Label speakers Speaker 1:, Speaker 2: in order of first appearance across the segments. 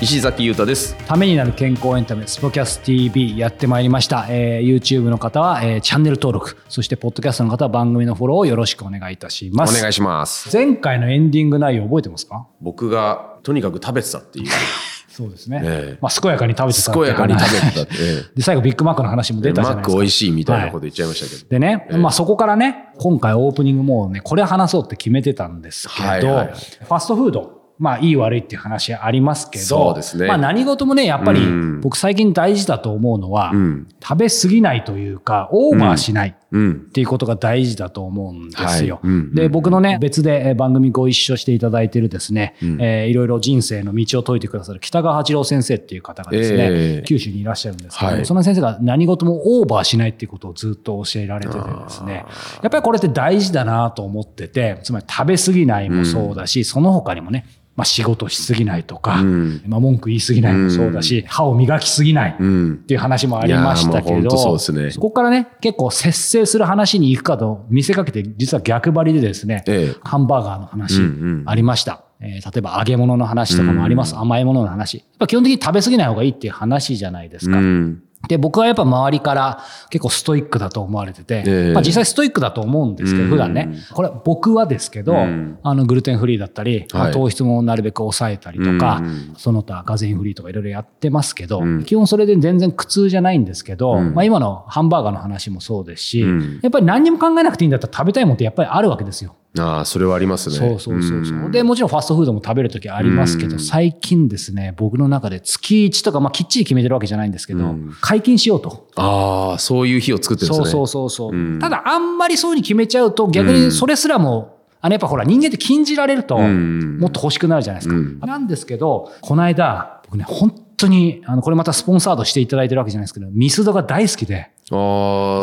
Speaker 1: 石崎裕太です。
Speaker 2: ためになる健康エンタメスポキャス TV やってまいりました、えー YouTube の方は、えーチャンネル登録そしてポッドキャストの方は番組のフォローをよろしくお願いいたします。
Speaker 1: お願いします。
Speaker 2: 前回のエンディング内容覚えてますか？
Speaker 1: 僕がとにかく食べてたっていう、
Speaker 2: そうですね、
Speaker 1: ええ。
Speaker 2: まあ、健やかに食べてた
Speaker 1: 健やかに食べてたって、え
Speaker 2: で最後ビッグマックの話も
Speaker 1: え
Speaker 2: 出たじゃないですか。
Speaker 1: マック美味しいみたいなこと言っちゃいましたけど。
Speaker 2: でね、まあそこからね、今回オープニングもうね、これ話そうって決めてたんですけど、
Speaker 1: はいはいはい。
Speaker 2: ファストフード、まあいい悪いっていう話ありますけど、
Speaker 1: そうですね
Speaker 2: まあ何事もね、やっぱり
Speaker 1: うん
Speaker 2: 僕最近大事だと思うのは、
Speaker 1: うん。
Speaker 2: 食べ過ぎないというか、オーバーしない。
Speaker 1: うん。
Speaker 2: っていうことが大事だと思うんですよ。で、僕のね、別でえー番組ご一緒していただいているですね、
Speaker 1: うん。
Speaker 2: えーいろいろ人生の道を説いてくださる北川八郎先生っていう方がですね、
Speaker 1: ええ
Speaker 2: 九州にいらっしゃるんですけども、
Speaker 1: はい。
Speaker 2: その先生が何事もオーバーしないっていうことをずっと教えられててですね、やっぱりこれって大事だなと思ってて、つまり食べ過ぎないもそうだし、その他にもね、まあ仕事しすぎないとか、
Speaker 1: うん
Speaker 2: まあ文句言いすぎないもそうだし、歯を磨きすぎない。
Speaker 1: うん
Speaker 2: っ。ていう話もありましたけど、
Speaker 1: そうですね
Speaker 2: そこからね、結構節制する話に行くかと見せかけて、実は逆張りでですね、
Speaker 1: ええ
Speaker 2: ハンバーガーの話
Speaker 1: うんうん
Speaker 2: ありました。えー例えば揚げ物の話とかもあります。甘いものの話。やっぱ基本的に食べ過ぎない方がいいっていう話じゃないですか。
Speaker 1: うん。
Speaker 2: で、僕はやっぱ周りから結構ストイックだと思われてて、
Speaker 1: ええ。
Speaker 2: まあ実際ストイックだと思うんですけど、
Speaker 1: うん。
Speaker 2: 普段ね、これ僕はですけど、
Speaker 1: うん。
Speaker 2: あのグルテンフリーだったり、まあ
Speaker 1: はい
Speaker 2: 糖質もなるべく抑えたりとか、
Speaker 1: うん。
Speaker 2: その他ガゼンフリーとかいろいろやってますけど、
Speaker 1: うん。
Speaker 2: 基本それで全然苦痛じゃないんですけど、
Speaker 1: うん。
Speaker 2: まあ今のハンバーガーの話もそうですし、
Speaker 1: うん。
Speaker 2: やっぱり何にも考えなくていいんだったら食べたいものってやっぱりあるわけですよ。
Speaker 1: ああ、それはありますね。
Speaker 2: そうそうそうそう。
Speaker 1: ん
Speaker 2: で、もちろんファストフードも食べるときありますけど、
Speaker 1: うん
Speaker 2: 最近ですね、僕の中で月1とか、まあきっちり決めてるわけじゃないんですけど、
Speaker 1: うん
Speaker 2: 解禁しようと。
Speaker 1: ああ、そういう日を作ってるんですね。
Speaker 2: そうそうそうそう、
Speaker 1: うん
Speaker 2: ただあんまりそういうふうに決めちゃうと逆にそれすらも、あのやっぱほら人間って禁じられると
Speaker 1: ん
Speaker 2: もっと欲しくなるじゃないですか。
Speaker 1: うん
Speaker 2: なんですけど、この間僕ね、本当に、あのこれまたスポンサードしていただいてるわけじゃないですけど、ミスドが大好きで、
Speaker 1: ああ、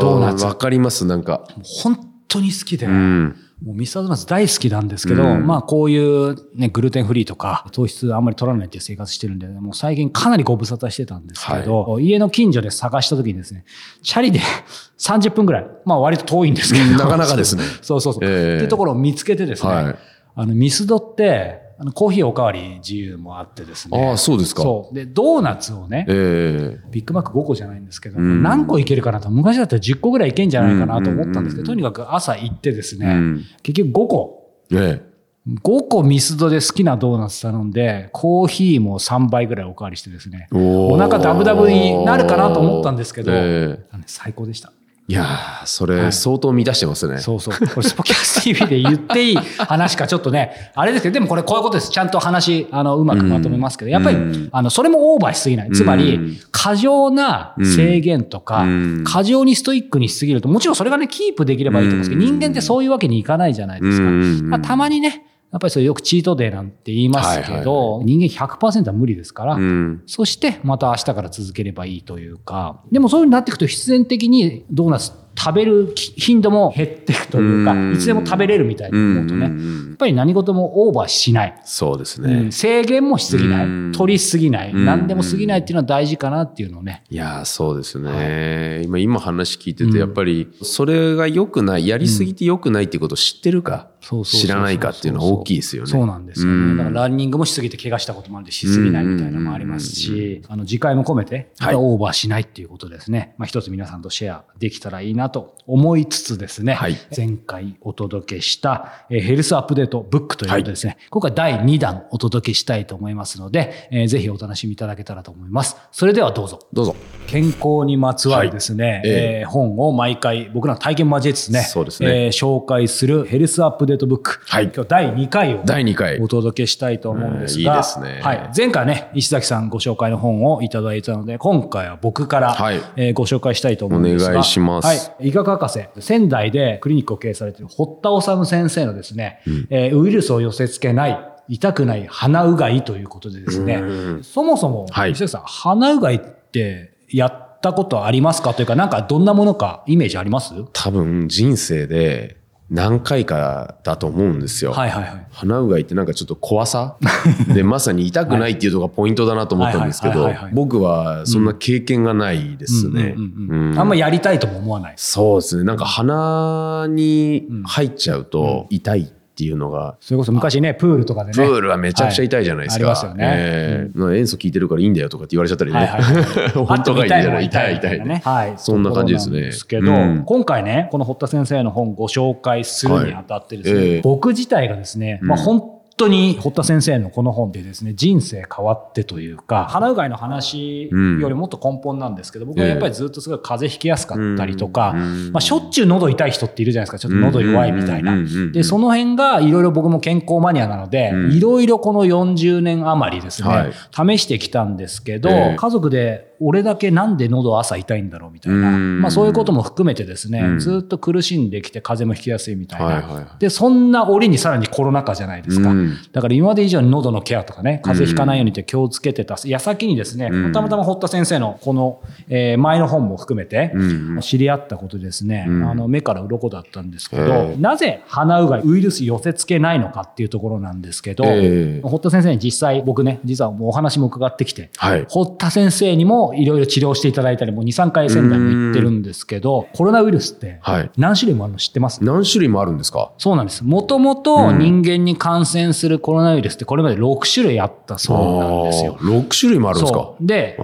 Speaker 2: ドーナツ
Speaker 1: わかります、なんか。
Speaker 2: 本当に好きで、
Speaker 1: うん。
Speaker 2: もうミスタードーナツ大好きなんですけど、
Speaker 1: うん。
Speaker 2: まあこういうね、グルテンフリーとか糖質あんまり取らないっていう生活してるんで、もう最近かなりご無沙汰してたんですけど、家の近所で探した時にですね、チャリで 30分ぐらい、まあ割と遠いんですけど、
Speaker 1: なかなかですね。
Speaker 2: そうそうそう。
Speaker 1: ええ。
Speaker 2: っていうところを見つけてですね、
Speaker 1: はい。
Speaker 2: あのミスドって、あのコーヒーおかわり自由もあってですね。
Speaker 1: ああ、そうですか。
Speaker 2: そう。で、ドーナツをね、
Speaker 1: ええ
Speaker 2: ビッグマック5個じゃないんですけど、
Speaker 1: うん
Speaker 2: 何個いけるかなと、昔だったら10個ぐらいいけんじゃないかなと思ったんですけど、
Speaker 1: うん
Speaker 2: とにかく朝行ってですね、
Speaker 1: うん
Speaker 2: 結局5個、
Speaker 1: え
Speaker 2: 5個ミスドで好きなドーナツ頼んで、コーヒーも3倍ぐらいおかわりしてですね、
Speaker 1: えお
Speaker 2: お腹ダブダブになるかなと思ったんですけど、
Speaker 1: ええ
Speaker 2: あのね最高でした。
Speaker 1: いやー、それ相当満たしてますね。
Speaker 2: そうそう。これスポキャス TV で言っていい話かちょっとね、あれですけど、でもこれこういうことです。ちゃんと話、あの、うまくまとめますけど、やっぱり
Speaker 1: うん、
Speaker 2: あの、それもオーバーしすぎない。つまり
Speaker 1: うん、
Speaker 2: 過剰な制限とか
Speaker 1: うん、
Speaker 2: 過剰にストイックにしすぎると、もちろんそれがね、キープできればいいと思うんですけど、
Speaker 1: うん
Speaker 2: 人間ってそういうわけにいかないじゃないですか。
Speaker 1: うん
Speaker 2: まあたまにね、やっぱりそれよくチートデーなんて言いますけ
Speaker 1: はい
Speaker 2: ど、人間100%は無理ですから、
Speaker 1: うん。
Speaker 2: そしてまた明日から続ければいいというか、でもそういうふうになっていくと必然的にドーナツ食べる頻度も減っていくというか、
Speaker 1: うん
Speaker 2: いつでも食べれるみたいに思うとね、やっぱり何事もオーバーしない。
Speaker 1: そうですね
Speaker 2: うん。制限もしすぎない。
Speaker 1: うん
Speaker 2: 取りすぎない。
Speaker 1: うん
Speaker 2: 何でも過ぎないっていうのは大事かなっていうのをね。
Speaker 1: いやーそうですね、今今話聞いててやっぱりそれが良くないやりすぎて良くないっていうことを知ってるか知らないかっていうのは大きいですよね。
Speaker 2: そうなんですよね。
Speaker 1: うん
Speaker 2: だからランニングもしすぎて怪我したこともあるんでしすぎないみたいなのもありますし、あの次回も込めて、またオーバーしないっていうことですね。まあ一つ皆さんとシェアできたらいいなと思いつつですね、
Speaker 1: はい。
Speaker 2: 前回お届けした、えーヘルスアップデートブックということでですね、今回第2弾お届けしたいと思いますので、えーぜひお楽しみいただけたらと思います。それではどうぞ。
Speaker 1: どうぞ。
Speaker 2: 健康にまつわるですね、
Speaker 1: はいえ
Speaker 2: えー本を毎回僕らの体験交えつつね、
Speaker 1: そうですね。
Speaker 2: えー紹介するヘルスアップデートブック。
Speaker 1: はい。
Speaker 2: 今日第2回を
Speaker 1: 第2回。
Speaker 2: お。届けしたいと思うんですが、
Speaker 1: うんいいですね。
Speaker 2: はい、前回ね、石崎さんご紹介の本をいただいたので、今回は僕から、
Speaker 1: はい。
Speaker 2: えーご紹介したいと思うんですが、
Speaker 1: お願いします。
Speaker 2: はい、医学博士、仙台でクリニックを経営されている堀田治先生のですね、えーウイルスを寄せ付けない、痛くない鼻うがいということでですね、そもそも、
Speaker 1: はい。
Speaker 2: さん、鼻うがいってやったことありますか？というか、なんかどんなものかイメージあります？
Speaker 1: 多分人生で何回かだと思うんですよ。
Speaker 2: はいはいはい。
Speaker 1: 鼻うがいってなんかちょっと怖さ？でまさに痛くないっていうのがポイントだなと思ったんですけど僕はそんな経験がないですね。
Speaker 2: うんうんうん
Speaker 1: うん
Speaker 2: あんまやりたいとも思わない。
Speaker 1: そうですねなんか鼻に入っちゃうと痛いっていうのが、
Speaker 2: それこそ昔ね、プールとかでね。
Speaker 1: プールはめちゃくちゃ痛いじゃないですか。
Speaker 2: はいありますよね。
Speaker 1: ええまあ塩素効いてるからいいんだよとかって言われちゃったりね。
Speaker 2: はいはい。はい
Speaker 1: 本当がいいんじゃない。痛い痛い
Speaker 2: みね。はい。
Speaker 1: そんな感じですね。
Speaker 2: ですけど、
Speaker 1: うん。
Speaker 2: 今回ね、この堀田先生の本ご紹介するにあたってですね、
Speaker 1: はい。ええ
Speaker 2: 僕自体がですね、まあ
Speaker 1: うん
Speaker 2: 本当に堀田先生のこの本でですね、人生変わってというか、鼻うがいの話よりもっと根本なんですけど、僕はやっぱりずっとすごい風邪ひきやすかったりとか、
Speaker 1: うん
Speaker 2: まあしょっちゅう喉痛い人っているじゃないですか、ちょっと喉弱いみたいな。で、その辺がいろいろ僕も健康マニアなので
Speaker 1: うん、
Speaker 2: いろいろこの40年余りですね、
Speaker 1: はい。
Speaker 2: 試してきたんですけど、
Speaker 1: ええ。
Speaker 2: 家族で俺だけなんで喉朝痛いんだろうみたいな、
Speaker 1: うん。
Speaker 2: まあそういうことも含めてですね、
Speaker 1: うん。
Speaker 2: ずっと苦しんできて風邪もひきやすいみたいな。で、そんな折にさらにコロナ禍じゃないですか。
Speaker 1: うん。
Speaker 2: だから今まで以上に喉のケアとかね、風邪ひかないようにって気をつけてた矢先にですね、
Speaker 1: うん。
Speaker 2: たまたま堀田先生のこの、えー前の本も含めて、
Speaker 1: うん。
Speaker 2: 知り合ったことでですね、
Speaker 1: うん。
Speaker 2: あの目から鱗だったんですけど、
Speaker 1: ええ。
Speaker 2: なぜ鼻うがいウイルス寄せ付けないのかっていうところなんですけど、
Speaker 1: ええ。
Speaker 2: 堀田先生に実際僕ね、実はもうお話も伺ってきて、
Speaker 1: はい。
Speaker 2: 堀田先生にもいろいろ治療していただいたり、もう2、3回仙台も行ってるんですけど、コロナウイルスって
Speaker 1: はい
Speaker 2: 何種類もあるの知ってます？
Speaker 1: 何種類もあるんですか？
Speaker 2: そうなんです。もともと人間に感染するコロナウイルスってこれまで6種類あったそうなんですよ
Speaker 1: あ。ー6種類もあるんですか？
Speaker 2: で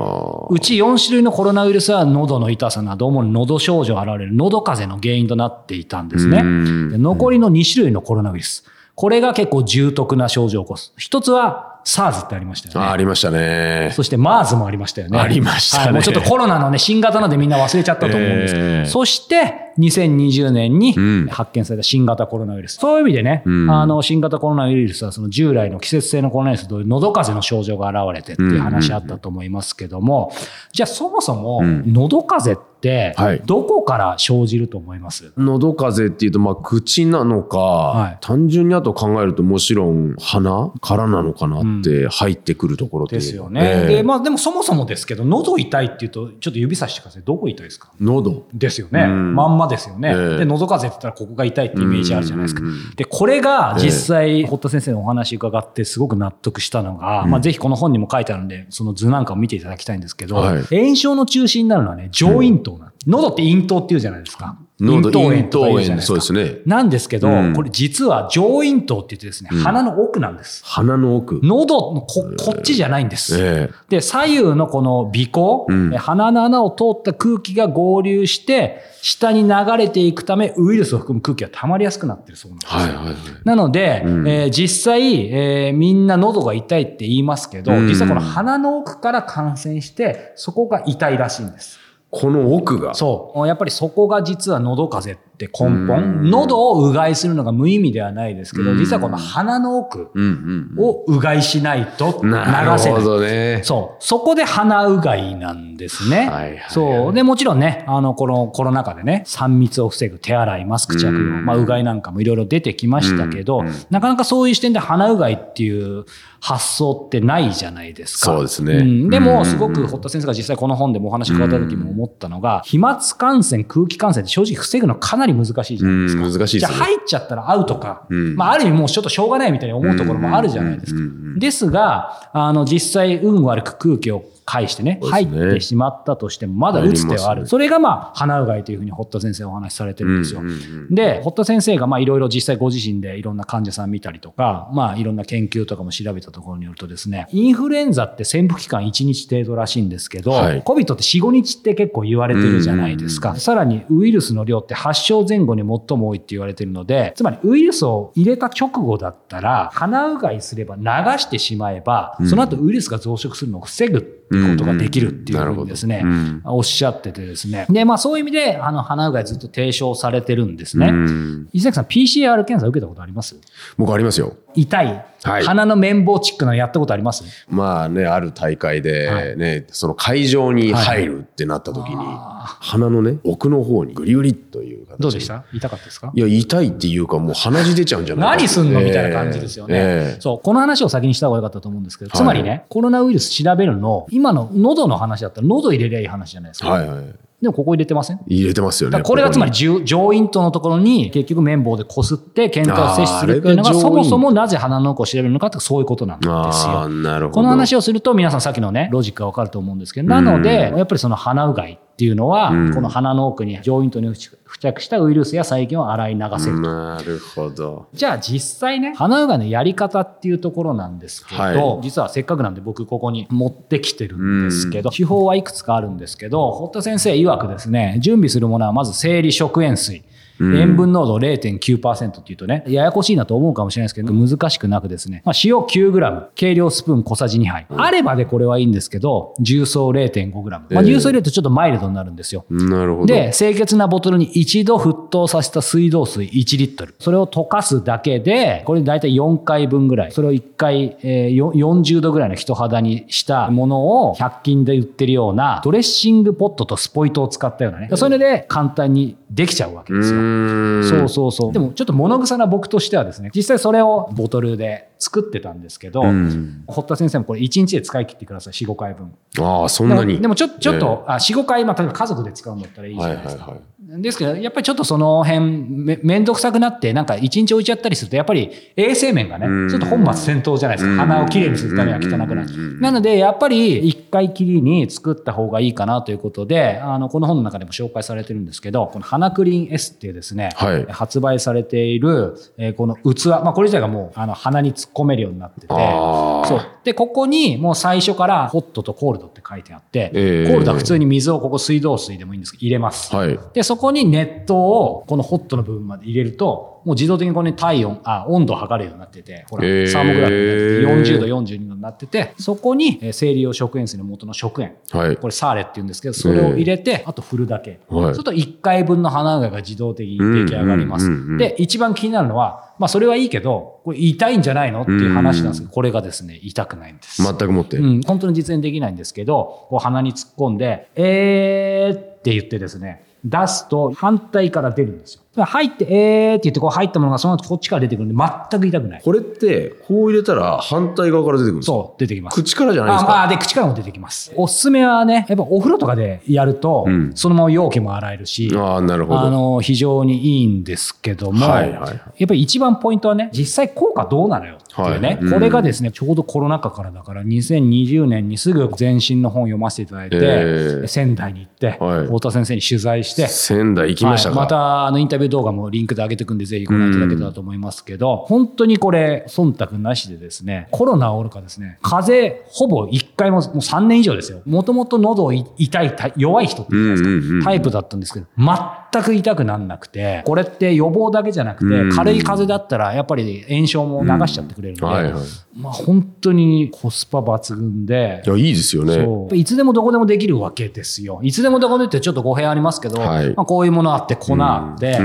Speaker 2: うち4種類のコロナウイルスは喉の痛さなど主に喉症状が現れる喉風邪の原因となっていたんですね。残りの2種類のコロナウイルス。これが結構重篤な症状を起こす。一つは SARS ってありましたよね。
Speaker 1: あありましたね。
Speaker 2: そして MERS もありましたよね。
Speaker 1: ありましたね
Speaker 2: はいもうちょっとコロナのね、新型のでみんな忘れちゃったと思うんですけど。
Speaker 1: ええ
Speaker 2: そして、2020年に
Speaker 1: うん。
Speaker 2: 発見された新型コロナウイルス。そういう意味でね、
Speaker 1: うん。
Speaker 2: あの、新型コロナウイルスはその従来の季節性のコロナウイルスと喉風邪の症状が現れてっていう話あったと思いますけども、じゃあそもそも
Speaker 1: うん。
Speaker 2: 喉風邪って
Speaker 1: はい。
Speaker 2: どこから生じると思います、
Speaker 1: 喉風邪っていうと、まあ、口なのか、
Speaker 2: はい。
Speaker 1: 単純にあと考えると、もちろん鼻からなのかなって入ってくるところ
Speaker 2: ですよね。
Speaker 1: ええ。
Speaker 2: で、まあでもそもそもですけど、喉痛いっていうと、ちょっと指さしてください。どこ痛いですか？
Speaker 1: 喉。
Speaker 2: ですよね。
Speaker 1: うん。
Speaker 2: まんまですよね。
Speaker 1: ええ。
Speaker 2: で、喉風邪って言ったらここが痛いってイメージあるじゃないですか。で、これが実際、堀田先生のお話伺ってすごく納得したのが、
Speaker 1: うん。
Speaker 2: まあぜひこの本にも書いてあるんで、その図なんかを見ていただきたいんですけど、
Speaker 1: はい。
Speaker 2: 炎症の中心になるのはね、上咽頭なん喉って咽頭っていうじゃないですか。
Speaker 1: 喉、
Speaker 2: 咽
Speaker 1: 咽頭炎、
Speaker 2: とか言うじゃないですか
Speaker 1: そうですね。
Speaker 2: なんですけど、
Speaker 1: うん
Speaker 2: これ実は上咽頭って言ってですね、
Speaker 1: うん
Speaker 2: 鼻の奥なんです。
Speaker 1: 鼻の奥。
Speaker 2: 喉のここっちじゃないんです。
Speaker 1: え
Speaker 2: で、左右のこの鼻孔、
Speaker 1: うん
Speaker 2: え鼻の穴を通った空気が合流して、下に流れていくため、ウイルスを含む空気が溜まりやすくなってるそうなんですよ。
Speaker 1: はいはいはい。
Speaker 2: なので、
Speaker 1: うん
Speaker 2: えー実際、えーみんな喉が痛いって言いますけど、
Speaker 1: うん
Speaker 2: 実はこの鼻の奥から感染して、そこが痛いらしいんです。
Speaker 1: この奥が。
Speaker 2: そう。やっぱりそこが実は喉風邪って根
Speaker 1: う
Speaker 2: 本。
Speaker 1: ん
Speaker 2: 喉をうがいするのが無意味ではないですけど、
Speaker 1: うん
Speaker 2: 実はこの鼻の奥をうがいしないと流
Speaker 1: うん。なるほ。どね。
Speaker 2: そう。そこで鼻うがいなんですね。
Speaker 1: はいはいはい
Speaker 2: そう。で、もちろんね、あの、このコロナ禍でね、3密を防ぐ手洗い、マスク着用、
Speaker 1: うん
Speaker 2: まあ、うがいなんかもいろいろ出てきましたけど、なかなかそういう視点で鼻うがいっていう発想ってないじゃないですか。
Speaker 1: そうですね
Speaker 2: んでも、
Speaker 1: うんうんうん
Speaker 2: すごく堀田先生が実際この本でもお話伺った時も思ったのが、飛沫感染、空気感染って正直防ぐのかなり難しいじゃないですか。
Speaker 1: うん難しいですね
Speaker 2: じゃあ入っちゃったらアウトか。
Speaker 1: うん
Speaker 2: まあ、ある意味もうちょっとしょうがないみたいに思うところもあるじゃないですか。ですが、あの、実際、運悪く空気を介してね、入ってしまったとしても、まだ打つ手はある。それが、まあ、鼻うがいというふうに堀田先生はお話しされてるんですよ。で、堀田先生が、まあ、いろいろ実際ご自身でいろんな患者さん見たりとか、まあ、いろんな研究とかも調べたところによるとですね、インフルエンザって潜伏期間1日程度らしいんですけど、
Speaker 1: はい。
Speaker 2: COVID って4、5日って結構言われてるじゃないですか。さらに、ウイルスの量って発症前後に最も多いって言われてるので、つまりウイルスを入れた直後だったら、鼻うがいすれば流してしまえば、
Speaker 1: うん。
Speaker 2: その後ウイルスが増殖するのを防ぐことができるっていうふうにですね、
Speaker 1: うん。うん。
Speaker 2: おっしゃっててですね。で、まあそういう意味で、あの、鼻うがいずっと提唱されてるんですね。
Speaker 1: うん。
Speaker 2: 石崎さん、PCR 検査受けたことあります？
Speaker 1: 僕ありますよ。
Speaker 2: 痛い、
Speaker 1: はい。
Speaker 2: 鼻の綿棒チックなのやったことあります？
Speaker 1: まあね、ある大会でね、その会場に入るってなった時に、
Speaker 2: あ
Speaker 1: 鼻のね、奥の方にグリグリという形
Speaker 2: どうでした？痛かったですか？
Speaker 1: いや、痛いっていうか、もう鼻血出ちゃうんじゃないか
Speaker 2: 何すんのみたいな感じですよね。
Speaker 1: ええ。
Speaker 2: そう、この話を先にした方が良かったと思うんですけど、
Speaker 1: はい。
Speaker 2: つまりね、コロナウイルス調べるの、今の喉の話だったら喉入れりゃいい話じゃないですか。
Speaker 1: はいはい。
Speaker 2: でもここ入れてません？
Speaker 1: 入れてますよね。
Speaker 2: これがつまり
Speaker 1: こ
Speaker 2: 上上咽頭のところに結局綿棒でこすって検体を摂取するっていうのがそもそもなぜ鼻の奥を調べるのかってそういうことなんですよ。
Speaker 1: なるほど。
Speaker 2: この話をすると皆さんさっきのねロジックがわかると思うんですけどなのでやっぱりその鼻うがいっていうのは
Speaker 1: うん
Speaker 2: この鼻の奥に上咽頭に付着したウイルスや細菌を洗い流せると
Speaker 1: なるほど。
Speaker 2: じゃあ実際ね、鼻うがいのやり方っていうところなんですけど、
Speaker 1: はい
Speaker 2: 実はせっかくなんで僕ここに持ってきてるんですけど、手法はいくつかあるんですけど、堀田先生曰くですね、準備するものはまず生理食塩水。
Speaker 1: うん
Speaker 2: 塩分濃度0.9%っていうとね、ややこしいなと思うかもしれないですけど、難しくなくですね、まあ、塩 9g、計量スプーン小さじ2杯。あればでこれはいいんですけど、重曹 0.5g。まあ、
Speaker 1: えー
Speaker 2: 重曹入れるとちょっとマイルドになるんですよ。
Speaker 1: なるほど。
Speaker 2: で、清潔なボトルに一度沸騰させた水道水1リットル。それを溶かすだけで、これ大体4回分ぐらい。それを1回、えーよ40度ぐらいの人肌にしたものを100均で売ってるようなドレッシングポットとスポイトを使ったようなね。それで簡単にできちゃうわけ
Speaker 1: う
Speaker 2: ですよ。そうそうそう。でもちょっと物臭な僕としてはですね、実際それをボトルで作ってたんですけど、
Speaker 1: うん
Speaker 2: 堀田先生もこれ1日で使い切ってください、4、5回分。
Speaker 1: ああ、そんなに。
Speaker 2: でもでもちょちょっと、あ4、5回、まあ、例えば家族で使うんだったらいいじゃ
Speaker 1: は
Speaker 2: ないいですか。
Speaker 1: はいはい。
Speaker 2: ですけど、やっぱりちょっとその辺め、めんどくさくなって、なんか一日置いちゃったりすると、やっぱり衛生面がね
Speaker 1: うん、
Speaker 2: ちょっと本末転倒じゃないです
Speaker 1: うん
Speaker 2: か。鼻をきれいにするためには汚くな
Speaker 1: うん
Speaker 2: る。なので、やっぱり一回きりに作った方がいいかなということで、あの、この本の中でも紹介されてるんですけど、この鼻クリーン S っていうですね、
Speaker 1: はい
Speaker 2: 発売されている、えーこの器、まあこれ自体がもう、あの、鼻に突っ込めるようになってて。そう。で、ここにもう最初からホットとコールドって書いてあって、
Speaker 1: ええ
Speaker 2: コールドは普通に水をここ水道水でもいいんですけど入れます。
Speaker 1: はい。
Speaker 2: で、そこに熱湯をこのホットの部分まで入れると、もう自動的にこれに体温、あ、温度を測れるようになってて、ほら、
Speaker 1: へー
Speaker 2: サーモグラフになってて、40度、42度になってて、そこにえー生理用食塩水の元の食塩、
Speaker 1: はい。
Speaker 2: これサーレって言うんですけど、それを入れて、あと振るだけ。
Speaker 1: はい
Speaker 2: そうすると1回分の鼻うが自動的に出来上がります
Speaker 1: うんうんうんうん。
Speaker 2: で、一番気になるのは、まあそれはいいけど、これ痛いんじゃないのっていう話なんですけど、これがですね、痛くないんです。
Speaker 1: 全くもって。
Speaker 2: うん、本当に実演できないんですけど、こう鼻に突っ込んで、えーって言ってですね、出すと反対から出るんですよ。入って、えーって言ってこう入ったものがその後こっちから出てくるんで全く痛くない。
Speaker 1: これって、こう入れたら反対側から出てくるんですか？
Speaker 2: そう、出てきます。
Speaker 1: 口からじゃないです
Speaker 2: あまあ、
Speaker 1: か。
Speaker 2: で、口からも出てきます。おすすめはね、やっぱお風呂とかでやると、
Speaker 1: うん
Speaker 2: そのまま容器も洗えるし、
Speaker 1: ああ、なるほど。
Speaker 2: あの、非常にいいんですけども、
Speaker 1: はいはいはい
Speaker 2: やっぱり一番ポイントはね、実際効果どうなのよっていうね、
Speaker 1: はいうん。
Speaker 2: これがですね、ちょうどコロナ禍からだから、2020年にすぐ前身の本を読ませていただいて、
Speaker 1: ええ。
Speaker 2: 仙台に行って、
Speaker 1: はい。
Speaker 2: 太田先生に取材して、
Speaker 1: 仙台行きましたか？
Speaker 2: はい。またあのインタビュー動画もリンクで上げていくんで、ぜひご覧いただけたらと思いますけど、本当にこれ、忖度なしでですね、コロナおるかですね、風邪、ほぼ1回も、もう3年以上ですよ。もともと喉い痛い、た弱い人っていうすか、
Speaker 1: うんうんうん
Speaker 2: タイプだったんですけど、全く痛くなんなくて、これって予防だけじゃなくて、
Speaker 1: うん
Speaker 2: 軽い風邪だったら、やっぱり炎症も流しちゃってくれるので、
Speaker 1: はいはい。
Speaker 2: まあ本当にコスパ抜群で、
Speaker 1: いや、いいですよね。
Speaker 2: そういつでもどこでもできるわけですよ。いつでもどこでってちょっと語弊ありますけど、
Speaker 1: はい
Speaker 2: まあ、こういうものあって粉あって、で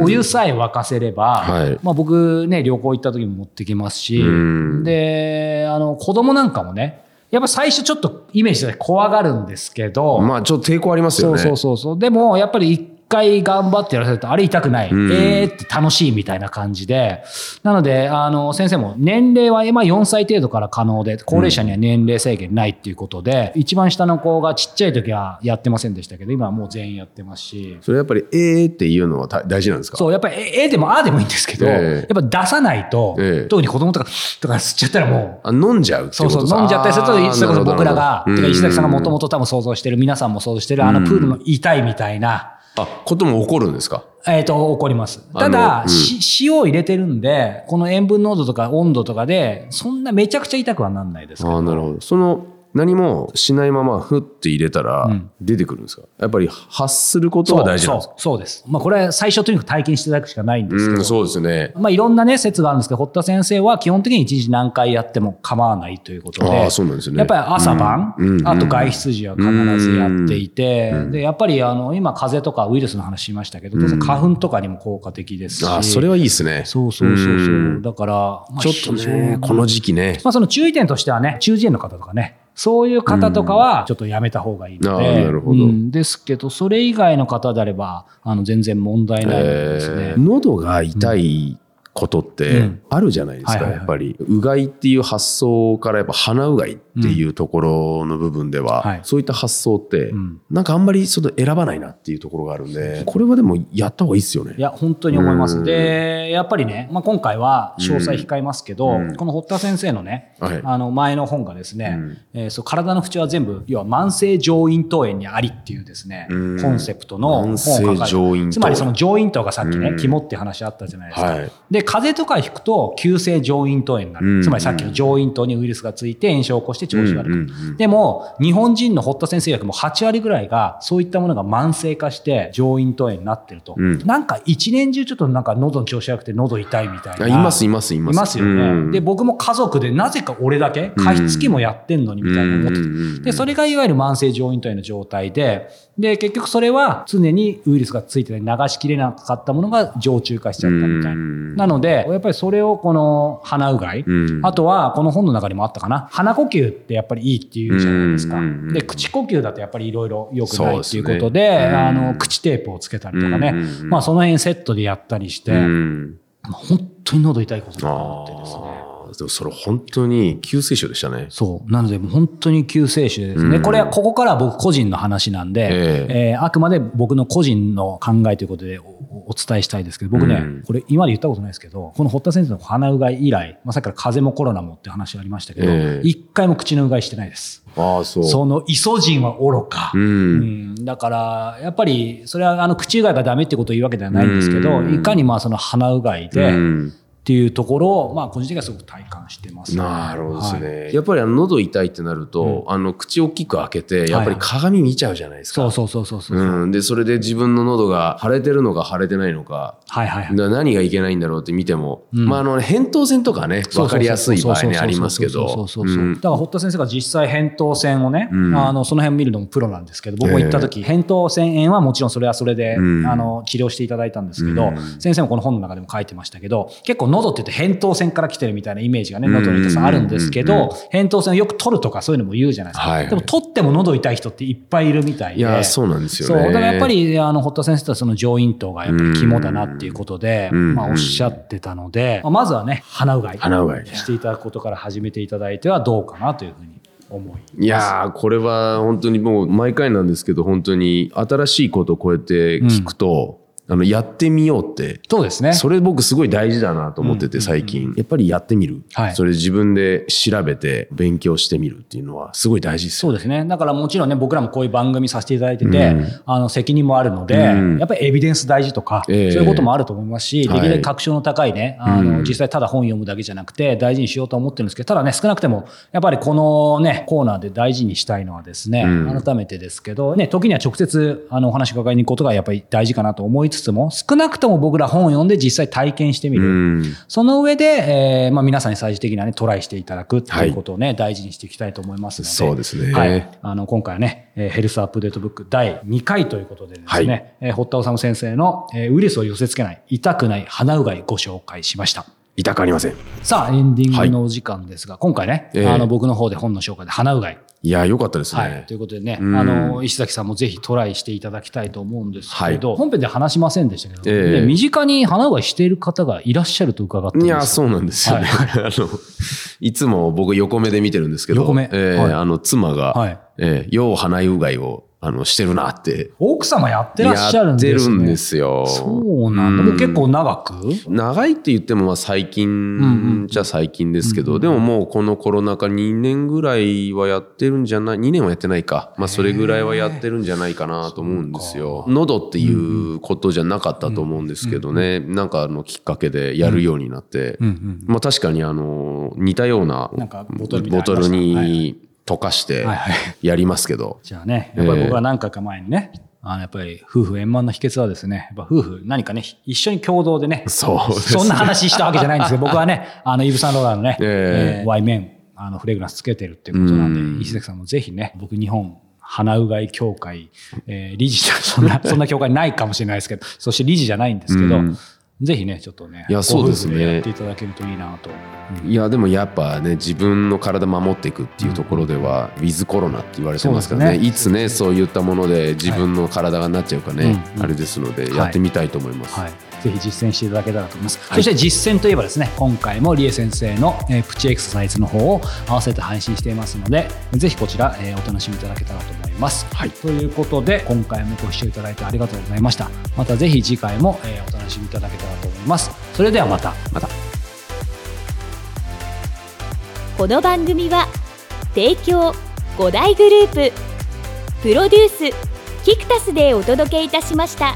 Speaker 2: お湯さえ沸かせれば、
Speaker 1: はい
Speaker 2: まあ、僕ね旅行行った時も持ってきますし、
Speaker 1: うん
Speaker 2: であの子供なんかもねやっぱ最初ちょっとイメージで怖がるんですけど、
Speaker 1: まあ、ちょっと抵抗ありますよね。
Speaker 2: そうそうそうそうでもやっぱり一回頑張ってやらせるとあれ痛くない、
Speaker 1: うん。
Speaker 2: えーって楽しいみたいな感じで。なのであの先生も年齢はまあ4歳程度から可能で高齢者には年齢制限ないっていうことで、一番下の子がちっちゃい時はやってませんでしたけど今はもう全員やってますし。
Speaker 1: それやっぱり、えーっていうのは大大事なんですか？
Speaker 2: そう、やっぱり、え、えでも、あでもいいんですけど、
Speaker 1: ええ。
Speaker 2: やっぱ出さないと、
Speaker 1: ええ。
Speaker 2: 特に子供とか、とか吸っちゃったらもう、
Speaker 1: あ飲んじゃうって
Speaker 2: そうそう、飲んじゃったりすると、
Speaker 1: あー
Speaker 2: それこそ僕らが、てか石崎さんがもとも
Speaker 1: と。
Speaker 2: と多分想像してる、皆さんも想像してる、あのプールの痛いみたいな、
Speaker 1: あ、ことも起こるんですか？
Speaker 2: えっ、と、起こります。ただ、
Speaker 1: うん
Speaker 2: し塩を入れてるんで、この塩分濃度とか温度とかで、そんなめちゃくちゃ痛くはなんないですけど。
Speaker 1: ああ、なるほど。その、何もしないままふって入れたら
Speaker 2: ん
Speaker 1: 出てくるんですか、やっぱり発することが大事なんですか？
Speaker 2: そうです。まあこれ最初とにかく体験していただくしかないんですけど、
Speaker 1: うん、そうですよね。
Speaker 2: まあいろんなね説があるんですけど、堀田先生は基本的に一日何回やっても構わないということで、
Speaker 1: ああ、そうなんですよね。
Speaker 2: やっぱり朝晩、
Speaker 1: うんうん
Speaker 2: あと外出時は必ずやっていて、で、やっぱりあの、今風邪とかウイルスの話しましたけど、当然花粉とかにも効果的ですし。
Speaker 1: ああ、それはいいですね。
Speaker 2: そうそうそうそう。
Speaker 1: ん
Speaker 2: だから、まあ
Speaker 1: ちょっとね、
Speaker 2: に
Speaker 1: この時期ね。
Speaker 2: まあその注意点としてはね、中耳炎の方とかね、そういう方とかはちょっとやめた方がいいの
Speaker 1: あ
Speaker 2: で、うん。ですけど、それ以外の方であれば、あの、全然問題ないのでですね。
Speaker 1: えー。喉が痛いことっ
Speaker 2: う
Speaker 1: て
Speaker 2: ん。
Speaker 1: あるじゃないですか、やっぱり。うがいっていう発想からやっぱ鼻うがいっていうところの部分では、
Speaker 2: はい。
Speaker 1: そういった発想って、
Speaker 2: ん。
Speaker 1: なんかあんまりその選ばないなっていうところがあるんで、これはでもやった方がいいですよね。
Speaker 2: い。や、本当に思います。
Speaker 1: うん。
Speaker 2: で、やっぱりね、まあ、今回は詳細控えますけど、
Speaker 1: うん。
Speaker 2: この堀田先生のね、
Speaker 1: はい。
Speaker 2: あの前の本がですね、
Speaker 1: うん。
Speaker 2: えーそう体の不調は全部、要は慢性上咽頭炎にありっていうですね、
Speaker 1: うん。
Speaker 2: コンセプトの本を書かれ
Speaker 1: 慢性上咽頭
Speaker 2: つまりその上咽頭がさっきね、
Speaker 1: うん。
Speaker 2: 肝って話あったじゃないですか。
Speaker 1: はい
Speaker 2: で、風邪とかひくと急性上咽頭炎になる。
Speaker 1: うん
Speaker 2: つまりさっきの上咽頭にウイルスがついて炎症を起こして調子が悪くなる。
Speaker 1: うんうんうん
Speaker 2: でも、日本人の堀田先生薬も8割ぐらいが、そういったものが慢性化して上咽頭炎になってると。
Speaker 1: うん
Speaker 2: なんか一年中ちょっとなんか喉の調子悪くて喉痛いみたいな。
Speaker 1: あいますいますいます
Speaker 2: いますよね。
Speaker 1: うん
Speaker 2: で、僕も家族でなぜか俺だけ加湿器もやってんのにみたいな思ってて
Speaker 1: うんうんうんうん
Speaker 2: で、それがいわゆる慢性上咽頭炎の状態で、で、結局それは常にウイルスがついてて流しきれなかったものが常駐化しちゃったみたいな。
Speaker 1: うん。
Speaker 2: なので、やっぱりそれをこの鼻うがい、
Speaker 1: うん。
Speaker 2: あとはこの本の中にもあったかな、鼻呼吸ってやっぱりいいっていうじゃないですか。で、口呼吸だとやっぱりいろいろ良くないっていうことで、
Speaker 1: うん。
Speaker 2: あの、口テープをつけたりとかね、まあその辺セットでやったりして、本当に喉痛いことになってですね。
Speaker 1: でもそれ本当に救世主でしたね。
Speaker 2: そう。なので、本当に救世主ですね。
Speaker 1: うん
Speaker 2: これは、ここからは僕個人の話なんで、
Speaker 1: え
Speaker 2: えーあくまで僕の個人の考えということでおお伝えしたいですけど、僕ね、
Speaker 1: うん
Speaker 2: これ今まで言ったことないですけど、この堀田先生の鼻うがい以来、まあ、さっきから風邪もコロナもって話ありましたけど、
Speaker 1: ええ
Speaker 2: 一回も口のうがいしてないです。
Speaker 1: ああ、そう。
Speaker 2: そのイソジンは愚か。
Speaker 1: うん。
Speaker 2: うんだから、やっぱり、それはあの口うがいがダメってことを言うわけではないんですけど、
Speaker 1: うん
Speaker 2: いかにまあその鼻うがいで、
Speaker 1: うん
Speaker 2: っていうところを、まあ個人的にはすごく体感してます、
Speaker 1: なるほどです
Speaker 2: はい。
Speaker 1: ね。やっぱりあの喉痛いってなると、あの口大きく開けて、やっぱり鏡見ちゃうじゃないですか。
Speaker 2: そうそうそうそう。そう。
Speaker 1: うん。で、それで自分の喉が腫れてるのか腫れてないのか、
Speaker 2: はいはいはい。
Speaker 1: な何がいけないんだろうって見ても、
Speaker 2: うん。
Speaker 1: まあ、あの、扁桃腺とかね、わかりやすい場合ね、ありますけど。
Speaker 2: そうそうそうだから堀田先生が実際扁桃腺をね、
Speaker 1: うん。
Speaker 2: あのその辺見るのもプロなんですけど僕も行った時、扁桃腺炎はもちろんそれはそれで、
Speaker 1: うん。
Speaker 2: あの治療していただいたんですけど、
Speaker 1: うん。
Speaker 2: 先生もこの本の中でも書いてましたけど結構喉って言って扁桃腺から来てるみたいなイメージがね喉の痛さあるんですけど、扁桃腺をよく取るとかそういうのも言うじゃないですか、
Speaker 1: はい
Speaker 2: でも取っても喉痛い人っていっぱいいるみたいで。
Speaker 1: いや、そうなんですよね。
Speaker 2: そう。だからやっぱりあの堀田先生とはその上咽頭がやっぱり肝だなっていうことで、
Speaker 1: うん。
Speaker 2: まあ、おっしゃってたので、まあまずはね鼻うがい
Speaker 1: 鼻うがい。
Speaker 2: していただくことから始めていただいてはどうかなというふうに思い。
Speaker 1: いやーこれは本当にもう毎回なんですけど本当に新しいことをこうやって聞くと、あのやってみようって。
Speaker 2: そうですね。
Speaker 1: それ僕すごい大事だなと思ってて最近、やっぱりやってみる、
Speaker 2: はい。
Speaker 1: それ自分で調べて勉強してみるっていうのはすごい大事ですよ
Speaker 2: そうですね。だからもちろんね、僕らもこういう番組させていただいてて、
Speaker 1: うん。
Speaker 2: あの、責任もあるので、
Speaker 1: うん。
Speaker 2: やっぱりエビデンス大事とか、
Speaker 1: ええ。
Speaker 2: そういうこともあると思いますし、
Speaker 1: はい。
Speaker 2: できるだけ確証の高いね、あの、
Speaker 1: うん。
Speaker 2: 実際ただ本読むだけじゃなくて、大事にしようと思ってるんですけど、ただね、少なくても、やっぱりこのね、コーナーで大事にしたいのはですね、
Speaker 1: うん。
Speaker 2: 改めてですけど、ね、時には直接、あの、お話伺いに行くことがやっぱり大事かなと思いつつも、少なくとも僕ら本を読んで実際体験してみる。
Speaker 1: うん
Speaker 2: その上で、えーまあ、皆さんに最終的にはね、トライしていただくっていうことをね、大事にしていきたいと思いますので。
Speaker 1: そうですね
Speaker 2: はい。あの、今回はね、えーヘルスアップデートブック第2回ということでですね、
Speaker 1: はい
Speaker 2: えー堀田治先生の、えーウイルスを寄せ付けない、痛くない鼻うがいご紹介しました。
Speaker 1: 痛くありません
Speaker 2: さあ、エンディングのお時間ですが、今回ね、
Speaker 1: ええ
Speaker 2: あの、僕の方で本の紹介で鼻うがい。
Speaker 1: いやよかったですね、
Speaker 2: はい。ということでね、
Speaker 1: うん。
Speaker 2: あの、石崎さんもぜひトライしていただきたいと思うんですけど、
Speaker 1: はい。
Speaker 2: 本編で話しませんでしたけど、
Speaker 1: ええ。
Speaker 2: ね身近に鼻うがいしている方がいらっしゃると伺ったんですよ。
Speaker 1: いや、そうなんですよね。あの、いつも僕横目で見てるんですけど、
Speaker 2: 横目。
Speaker 1: えー
Speaker 2: はい。
Speaker 1: あの、妻が、
Speaker 2: はい。
Speaker 1: えー、よう鼻うがいを、あの、してるなって。
Speaker 2: 奥様やってらっしゃるんですね。
Speaker 1: やってるんですよ。
Speaker 2: そうなんだ。もう結構長く？
Speaker 1: 長いって言ってもまあ最
Speaker 2: んう
Speaker 1: 近じゃ最近ですけど、でももうこのコロナ禍2年ぐらいはやってるんじゃない？2年はやってないか。まあそれぐらいはやってるんじゃないかなと思うんですよ。喉っていうことじゃなかったと思うんですけどね。なんかあのきっかけでやるようになって、
Speaker 2: うんうん
Speaker 1: まあ確かにあの似たような
Speaker 2: ボトル
Speaker 1: に溶かして
Speaker 2: はいはい。
Speaker 1: やりますけど。
Speaker 2: じゃあね、やっぱり僕は何回か前にね、あのやっぱり夫婦円満の秘訣はですね、やっぱ夫婦何かね、一緒に共同でね、
Speaker 1: そうね
Speaker 2: そんな話したわけじゃないんですけど、僕はね、あの、イブ・サンローランのね、
Speaker 1: ええ。
Speaker 2: えーワイメン、あの、フレグランスつけてるっていうことなんで、
Speaker 1: うん。
Speaker 2: 石崎さんもぜひね、僕日本、花うがい協会、えー理事じゃ、そんな、そんな協会ないかもしれないですけど、そして理事じゃないんですけど、
Speaker 1: うん
Speaker 2: ぜひね、ちょっとね、
Speaker 1: いやそうですね。
Speaker 2: やっていただけるといいなと。
Speaker 1: いやでもやっぱね自分の体守っていくっていうところでは、ウィズコロナって言われてますからね。
Speaker 2: ね。
Speaker 1: いつねそういったもので自分の体がなっちゃうかね、
Speaker 2: うん。
Speaker 1: あれですので
Speaker 2: はい。
Speaker 1: やってみたいと思います。
Speaker 2: はい、ぜひ実践していただけたらと思います。
Speaker 1: はい
Speaker 2: そして実践といえばですね、今回もリエ先生の、えープチエクササイズの方を合わせて配信していますので、ぜひこちら、えーお楽しみいただけたらと思います。
Speaker 1: はい
Speaker 2: ということで、今回もご視聴いただいてありがとうございました。またぜひ次回も、えーお楽しみいただけたらと思います。それではまた。また。
Speaker 3: この番組は提供5大グループプロデュースキクタスでお届けいたしました。